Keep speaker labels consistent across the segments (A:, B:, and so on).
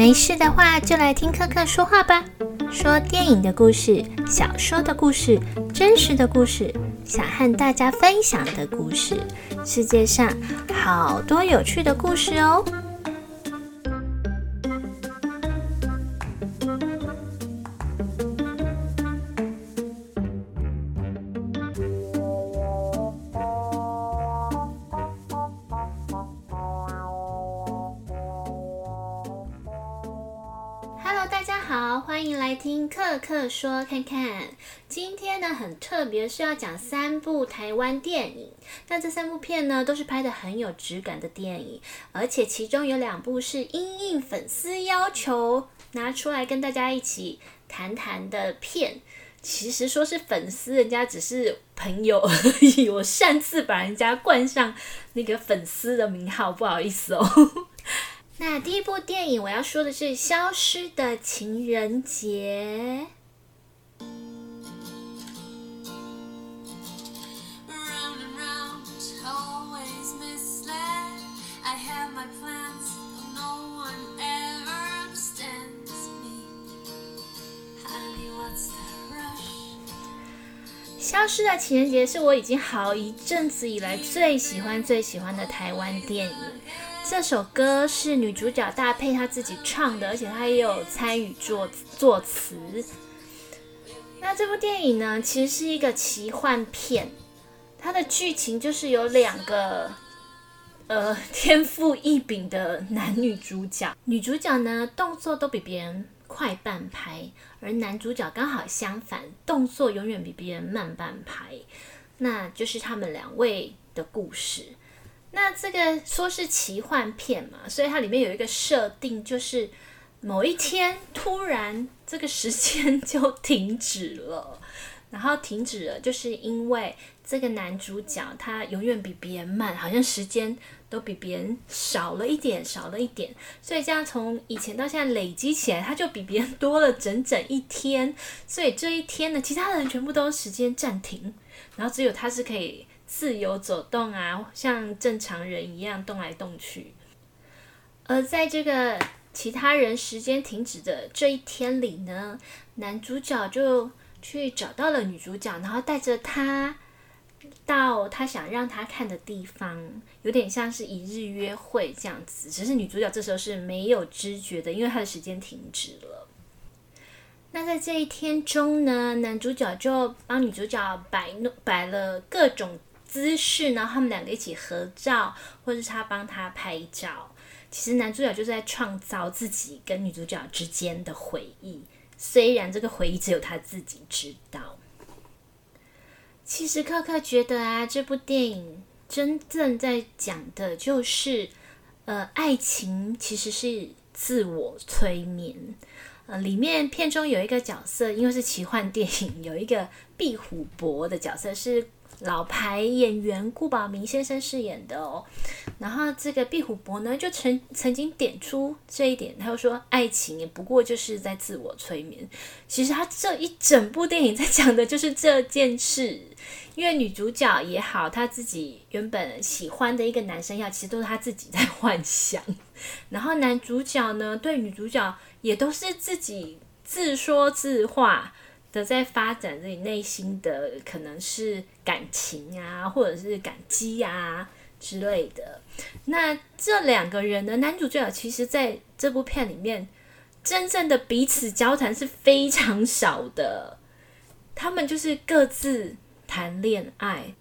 A: 没事的话，就来听克克说话吧。说电影的故事、小说的故事、真实的故事，想和大家分享的故事。世界上好多有趣的故事哦。说看看。今天呢很特别，是要讲三部台湾电影。那这三部片呢都是拍的很有质感的电影，而且其中有两部是因应粉丝要求拿出来跟大家一起谈谈的片。其实说是粉丝，人家只是朋友而已。我擅自把人家冠上那个粉丝的名号，不好意思哦。那第一部电影我要说的是《消失的情人节》。消失的情人节是我已经好一阵子以来最喜欢、最喜欢的台湾电影。这首歌是女主角大佩她自己唱的，而且她也有参与作作词。那这部电影呢，其实是一个奇幻片，它的剧情就是有两个呃天赋异禀的男女主角，女主角呢动作都比别人快半拍，而男主角刚好相反，动作永远比别人慢半拍。那就是他们两位的故事。那这个说是奇幻片嘛，所以它里面有一个设定，就是某一天突然这个时间就停止了，然后停止了，就是因为这个男主角他永远比别人慢，好像时间都比别人少了一点，少了一点，所以这样从以前到现在累积起来，他就比别人多了整整一天，所以这一天呢，其他人全部都时间暂停，然后只有他是可以。自由走动啊，像正常人一样动来动去。而在这个其他人时间停止的这一天里呢，男主角就去找到了女主角，然后带着她到他想让他看的地方，有点像是一日约会这样子。只是女主角这时候是没有知觉的，因为她的时间停止了。那在这一天中呢，男主角就帮女主角摆弄摆了各种。姿势然后？他们两个一起合照，或者是他帮他拍照。其实男主角就是在创造自己跟女主角之间的回忆，虽然这个回忆只有他自己知道。其实克克觉得啊，这部电影真正在讲的就是，呃，爱情其实是自我催眠。呃，里面片中有一个角色，因为是奇幻电影，有一个壁虎博的角色是。老牌演员顾宝明先生饰演的哦，然后这个壁虎伯呢，就曾曾经点出这一点，他又说，爱情也不过就是在自我催眠。其实他这一整部电影在讲的就是这件事，因为女主角也好，她自己原本喜欢的一个男生要，其实都是她自己在幻想。然后男主角呢，对女主角也都是自己自说自话。的在发展自己内心的可能是感情啊，或者是感激啊之类的。那这两个人的男主角其实在这部片里面，真正的彼此交谈是非常少的。他们就是各自谈恋爱，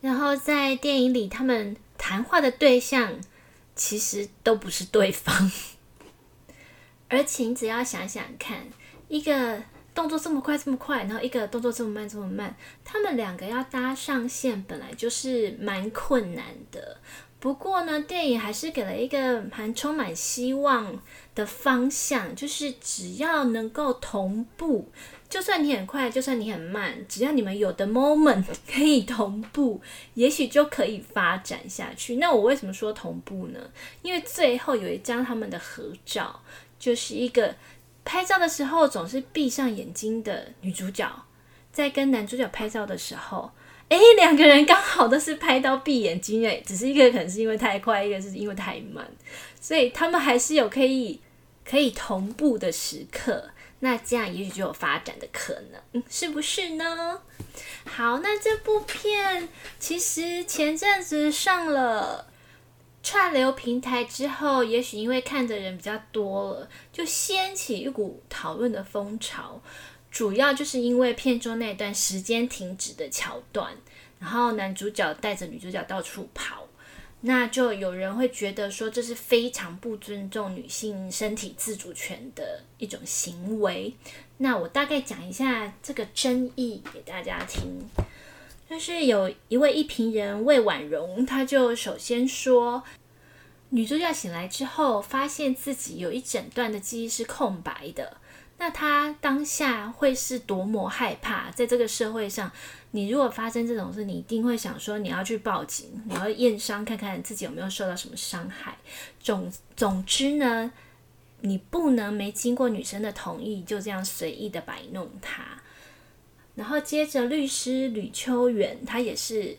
A: 然后在电影里，他们谈话的对象其实都不是对方。而且你只要想想看，一个。动作这么快，这么快，然后一个动作这么慢，这么慢，他们两个要搭上线本来就是蛮困难的。不过呢，电影还是给了一个蛮充满希望的方向，就是只要能够同步，就算你很快，就算你很慢，只要你们有的 moment 可以同步，也许就可以发展下去。那我为什么说同步呢？因为最后有一张他们的合照，就是一个。拍照的时候总是闭上眼睛的女主角，在跟男主角拍照的时候，哎，两个人刚好都是拍到闭眼睛，哎，只是一个可能是因为太快，一个是因为太慢，所以他们还是有可以可以同步的时刻，那这样也许就有发展的可能，是不是呢？好，那这部片其实前阵子上了串流平台之后，也许因为看的人比较多了，就掀起一股讨论的风潮。主要就是因为片中那段时间停止的桥段，然后男主角带着女主角到处跑，那就有人会觉得说这是非常不尊重女性身体自主权的一种行为。那我大概讲一下这个争议给大家听，就是有一位一评人魏婉容，他就首先说，女主角醒来之后，发现自己有一整段的记忆是空白的，那她当下会是多么害怕？在这个社会上，你如果发生这种事，你一定会想说你要去报警，你要验伤看看自己有没有受到什么伤害。总总之呢。你不能没经过女生的同意就这样随意的摆弄她。然后接着律师吕秋远他也是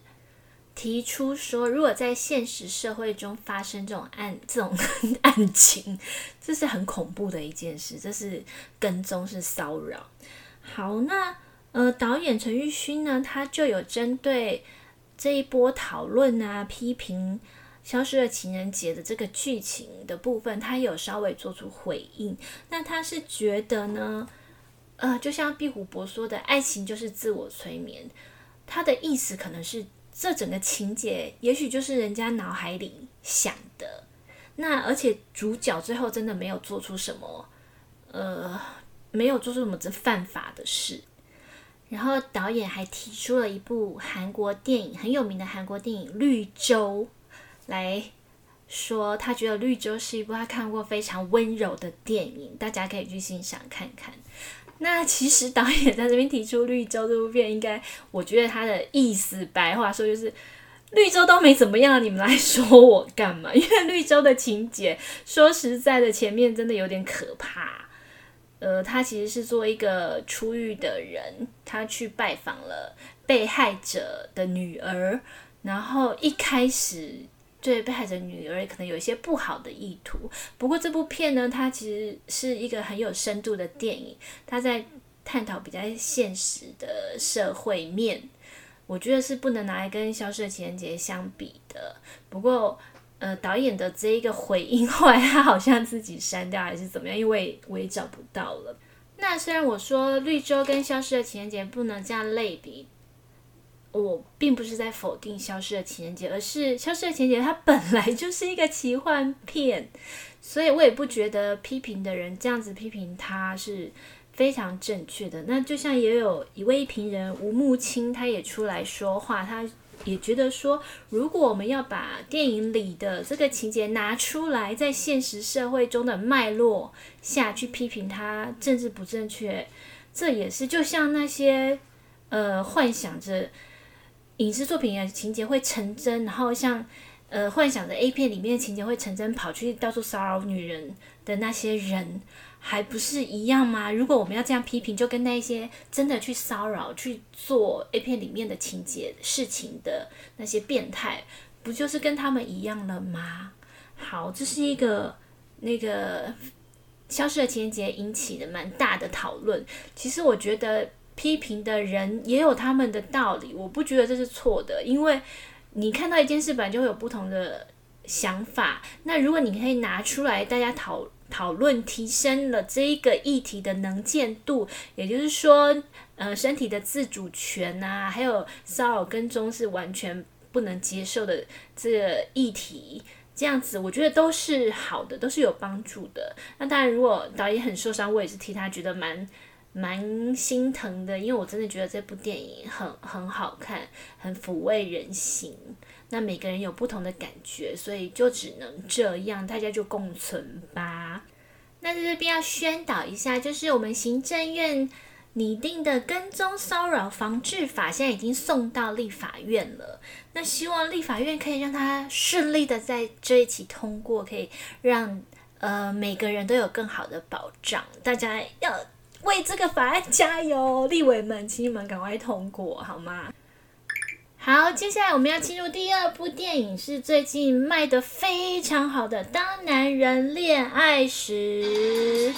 A: 提出说，如果在现实社会中发生这种案这种 案情，这是很恐怖的一件事，这是跟踪是骚扰。好，那呃导演陈玉勋呢，他就有针对这一波讨论啊批评。消失的情人节的这个剧情的部分，他有稍微做出回应。那他是觉得呢，呃，就像壁虎博说的，爱情就是自我催眠。他的意思可能是，这整个情节也许就是人家脑海里想的。那而且主角最后真的没有做出什么，呃，没有做出什么这犯法的事。然后导演还提出了一部韩国电影，很有名的韩国电影《绿洲》。来说，他觉得《绿洲》是一部他看过非常温柔的电影，大家可以去欣赏看看。那其实导演在这边提出《绿洲》这部片，应该我觉得他的意思白话说就是《绿洲》都没怎么样，你们来说我干嘛？因为《绿洲》的情节，说实在的，前面真的有点可怕。呃，他其实是做一个出狱的人，他去拜访了被害者的女儿，然后一开始。对被害者女儿可能有一些不好的意图，不过这部片呢，它其实是一个很有深度的电影，它在探讨比较现实的社会面，我觉得是不能拿来跟《消失的情人节》相比的。不过，呃，导演的这一个回应 后来他好像自己删掉还是怎么样，因为我也找不到了。那虽然我说《绿洲》跟《消失的情人节》不能这样类比。我并不是在否定《消失的情人节》，而是《消失的情人节》它本来 就是一个奇幻片，所以我也不觉得批评的人这样子批评它是非常正确的。那就像也有一位评人吴木清，他也出来说话，他也觉得说，如果我们要把电影里的这个情节拿出来，在现实社会中的脉络下去批评它政治不正确，这也是就像那些呃幻想着。影视作品啊，情节会成真，然后像呃幻想的 A 片里面的情节会成真，跑去到处骚扰女人的那些人，还不是一样吗？如果我们要这样批评，就跟那些真的去骚扰、去做 A 片里面的情节事情的那些变态，不就是跟他们一样了吗？好，这是一个那个消失的情节引起的蛮大的讨论。其实我觉得。批评的人也有他们的道理，我不觉得这是错的，因为你看到一件事本来就会有不同的想法。那如果你可以拿出来，大家讨讨论，提升了这一个议题的能见度，也就是说，呃，身体的自主权啊，还有骚扰跟踪是完全不能接受的这议题，这样子我觉得都是好的，都是有帮助的。那当然，如果导演很受伤，我也是替他觉得蛮。蛮心疼的，因为我真的觉得这部电影很很好看，很抚慰人心。那每个人有不同的感觉，所以就只能这样，大家就共存吧。那在这边要宣导一下，就是我们行政院拟定的跟踪骚扰防治法，现在已经送到立法院了。那希望立法院可以让它顺利的在这一期通过，可以让呃每个人都有更好的保障。大家要。为这个法案加油，立委们，请你们赶快通过好吗？好，接下来我们要进入第二部电影，是最近卖的非常好的《当男人恋爱时》。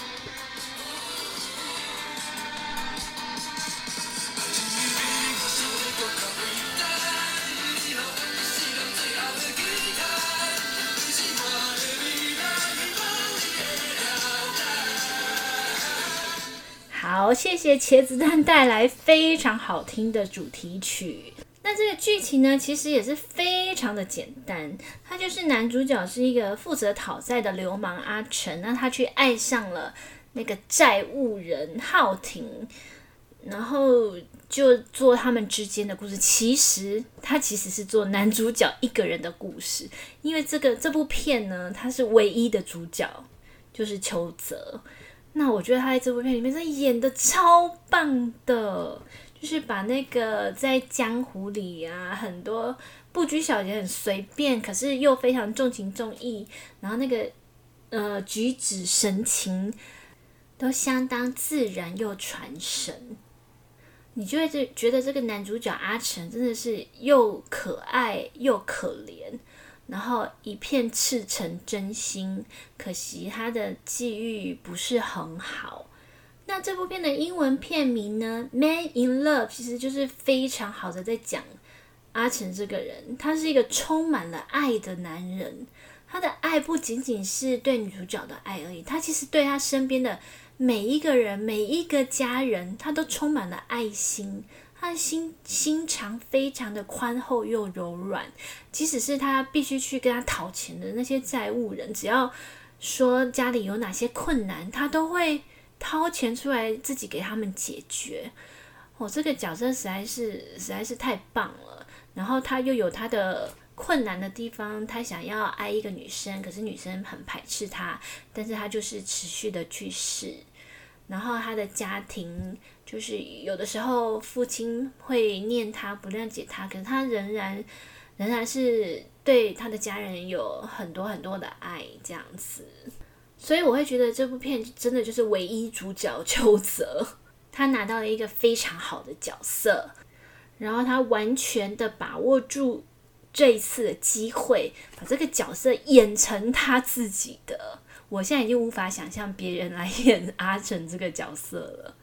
A: 好，谢谢茄子蛋带来非常好听的主题曲。那这个剧情呢，其实也是非常的简单。他就是男主角是一个负责讨债的流氓阿成，那他去爱上了那个债务人浩廷，然后就做他们之间的故事。其实他其实是做男主角一个人的故事，因为这个这部片呢，他是唯一的主角，就是邱泽。那我觉得他在这部片里面，真的演的超棒的，就是把那个在江湖里啊，很多不拘小节、很随便，可是又非常重情重义，然后那个呃举止神情都相当自然又传神，你就会这觉得这个男主角阿成真的是又可爱又可怜。然后一片赤诚真心，可惜他的际遇不是很好。那这部片的英文片名呢，《Man in Love》其实就是非常好的在讲阿成这个人，他是一个充满了爱的男人。他的爱不仅仅是对女主角的爱而已，他其实对他身边的每一个人、每一个家人，他都充满了爱心。他的心心肠非常的宽厚又柔软，即使是他必须去跟他讨钱的那些债务人，只要说家里有哪些困难，他都会掏钱出来自己给他们解决。我这个角色实在是实在是太棒了。然后他又有他的困难的地方，他想要爱一个女生，可是女生很排斥他，但是他就是持续的去试。然后他的家庭就是有的时候父亲会念他不谅解他，可是他仍然仍然是对他的家人有很多很多的爱这样子，所以我会觉得这部片真的就是唯一主角 邱泽，他拿到了一个非常好的角色，然后他完全的把握住这一次的机会，把这个角色演成他自己的。我现在已经无法想象别人来 演阿成这个角色了。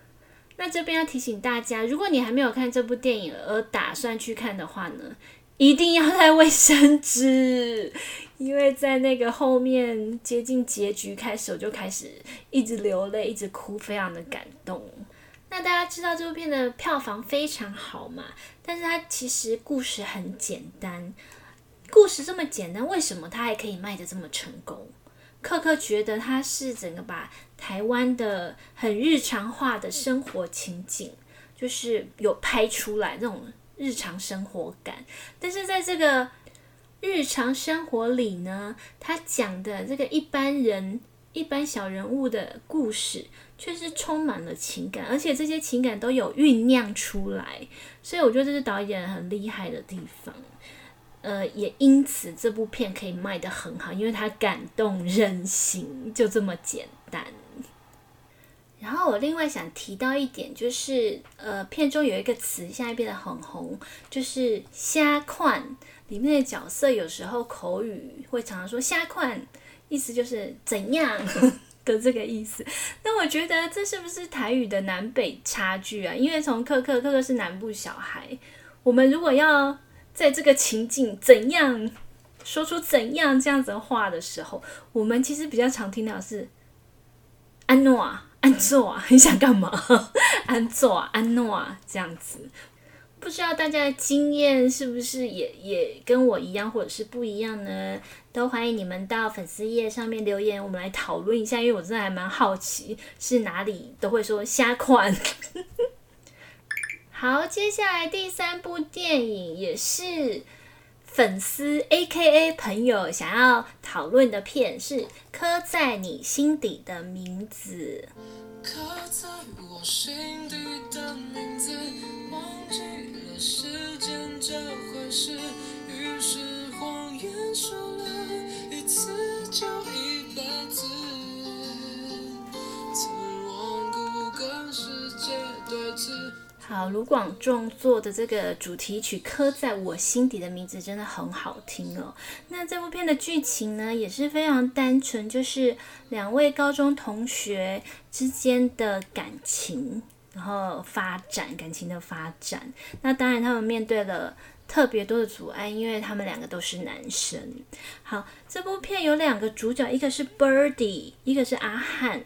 A: 那这边要提醒大家，如果你还没有看这部电影而打算去看的话呢，一定要带卫生纸，因为在那个后面接近结局开始，我就开始一直流泪，一直哭，非常的感动。那大家知道这部片的票房非常好嘛？但是它其实故事很简单，故事这么简单，为什么它还可以卖的这么成功？克克觉得他是整个把台湾的很日常化的生活情景，就是有拍出来那种日常生活感。但是在这个日常生活里呢，他讲的这个一般人、一般小人物的故事，却是充满了情感，而且这些情感都有酝酿出来。所以我觉得这是导演很厉害的地方。呃，也因此这部片可以卖得很好，因为它感动人心，就这么简单。然后我另外想提到一点，就是呃，片中有一个词现在变得很红，就是“瞎款”。里面的角色有时候口语会常常说“瞎款”，意思就是怎样的这个意思。那我觉得这是不是台语的南北差距啊？因为从克克克克是南部小孩，我们如果要。在这个情境，怎样说出怎样这样子的话的时候，我们其实比较常听到是“安诺啊，安坐啊，你想干嘛？安坐啊，安诺啊，这样子。不知道大家的经验是不是也也跟我一样，或者是不一样呢？都欢迎你们到粉丝页上面留言，我们来讨论一下。因为我真的还蛮好奇，是哪里都会说瞎款。好，接下来第三部电影也是粉丝 A K A 朋友想要讨论的片，是《刻在你心底的名字》。刻在我心底的名字，忘记了时间这回事，于是谎言说了一次就好，卢广仲做的这个主题曲《刻在我心底的名字》真的很好听哦。那这部片的剧情呢，也是非常单纯，就是两位高中同学之间的感情，然后发展感情的发展。那当然，他们面对了特别多的阻碍，因为他们两个都是男生。好，这部片有两个主角，一个是 Birdy，一个是阿汉。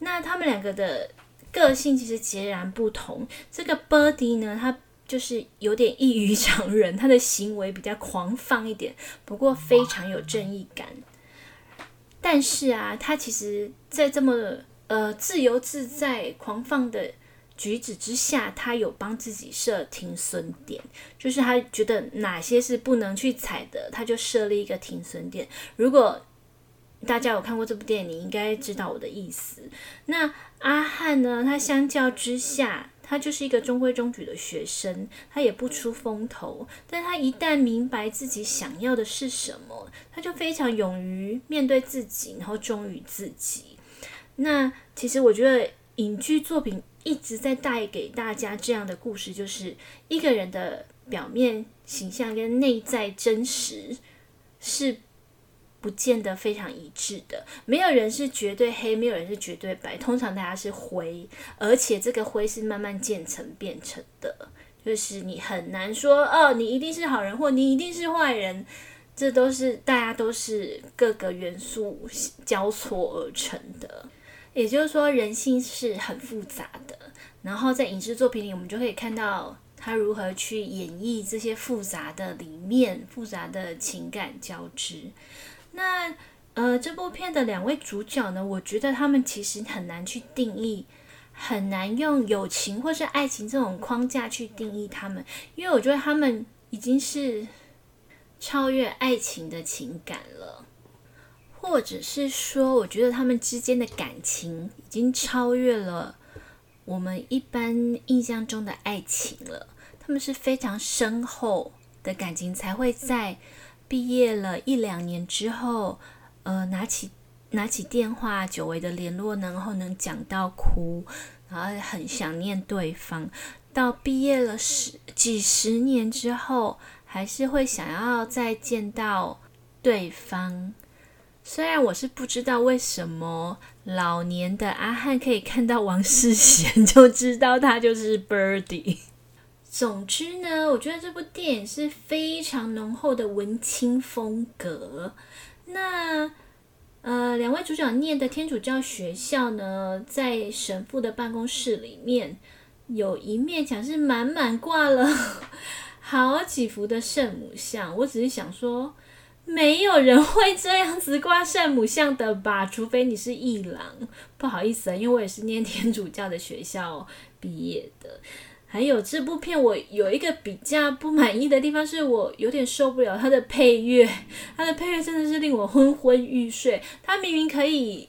A: 那他们两个的。个性其实截然不同。这个 Birdy 呢，他就是有点异于常人，他的行为比较狂放一点，不过非常有正义感。但是啊，他其实，在这么呃自由自在、狂放的举止之下，他有帮自己设停损点，就是他觉得哪些是不能去踩的，他就设立一个停损点。如果大家有看过这部电影，你应该知道我的意思。那阿汉呢？他相较之下，他就是一个中规中矩的学生，他也不出风头。但他一旦明白自己想要的是什么，他就非常勇于面对自己，然后忠于自己。那其实我觉得影剧作品一直在带给大家这样的故事，就是一个人的表面形象跟内在真实是。不见得非常一致的，没有人是绝对黑，没有人是绝对白，通常大家是灰，而且这个灰是慢慢渐层变成的，就是你很难说哦，你一定是好人或你一定是坏人，这都是大家都是各个元素交错而成的，也就是说人性是很复杂的，然后在影视作品里，我们就可以看到他如何去演绎这些复杂的里面复杂的情感交织。那呃，这部片的两位主角呢，我觉得他们其实很难去定义，很难用友情或是爱情这种框架去定义他们，因为我觉得他们已经是超越爱情的情感了，或者是说，我觉得他们之间的感情已经超越了我们一般印象中的爱情了，他们是非常深厚的感情才会在。毕业了一两年之后，呃，拿起拿起电话，久违的联络，然后能讲到哭，然后很想念对方。到毕业了十几十年之后，还是会想要再见到对方。虽然我是不知道为什么老年的阿汉可以看到王世贤 就知道他就是 Birdy。总之呢，我觉得这部电影是非常浓厚的文青风格。那呃，两位主角念的天主教学校呢，在神父的办公室里面，有一面墙是满满挂了好几幅的圣母像。我只是想说，没有人会这样子挂圣母像的吧？除非你是异郎。不好意思啊，因为我也是念天主教的学校毕业的。还有这部片，我有一个比较不满意的地方，是我有点受不了它的配乐。它的配乐真的是令我昏昏欲睡。它明明可以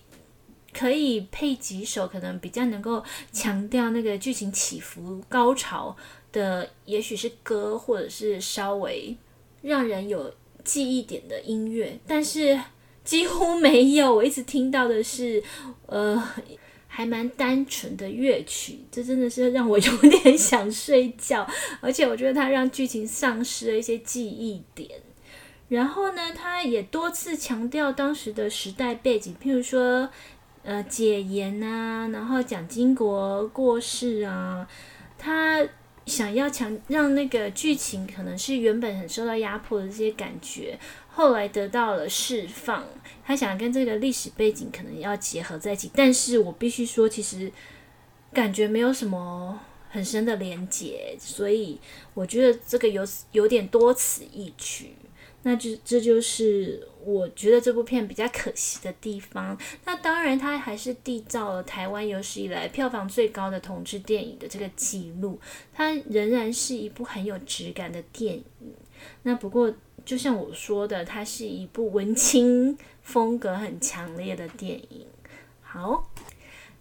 A: 可以配几首可能比较能够强调那个剧情起伏高潮的，也许是歌，或者是稍微让人有记忆点的音乐，但是几乎没有。我一直听到的是，呃。还蛮单纯的乐曲，这真的是让我 有点想睡觉，而且我觉得它让剧情丧失了一些记忆点。然后呢，他也多次强调当时的时代背景，譬如说，呃，解严啊，然后蒋经国过世啊，他想要强让那个剧情可能是原本很受到压迫的这些感觉。后来得到了释放，他想跟这个历史背景可能要结合在一起，但是我必须说，其实感觉没有什么很深的连结，所以我觉得这个有有点多此一举，那就这就是我觉得这部片比较可惜的地方。那当然，它还是缔造了台湾有史以来票房最高的同志电影的这个记录，它仍然是一部很有质感的电影。那不过。就像我说的，它是一部文青风格很强烈的电影。好，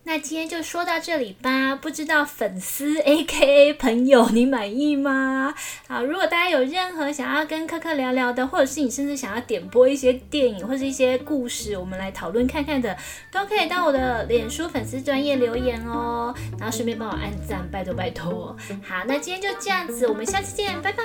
A: 那今天就说到这里吧，不知道粉丝 A K A 朋友你满意吗？好，如果大家有任何想要跟科科聊聊的，或者是你甚至想要点播一些电影或者一些故事，我们来讨论看看的，都可以到我的脸书粉丝专业留言哦，然后顺便帮我按赞，拜托拜托。好，那今天就这样子，我们下次见，拜拜。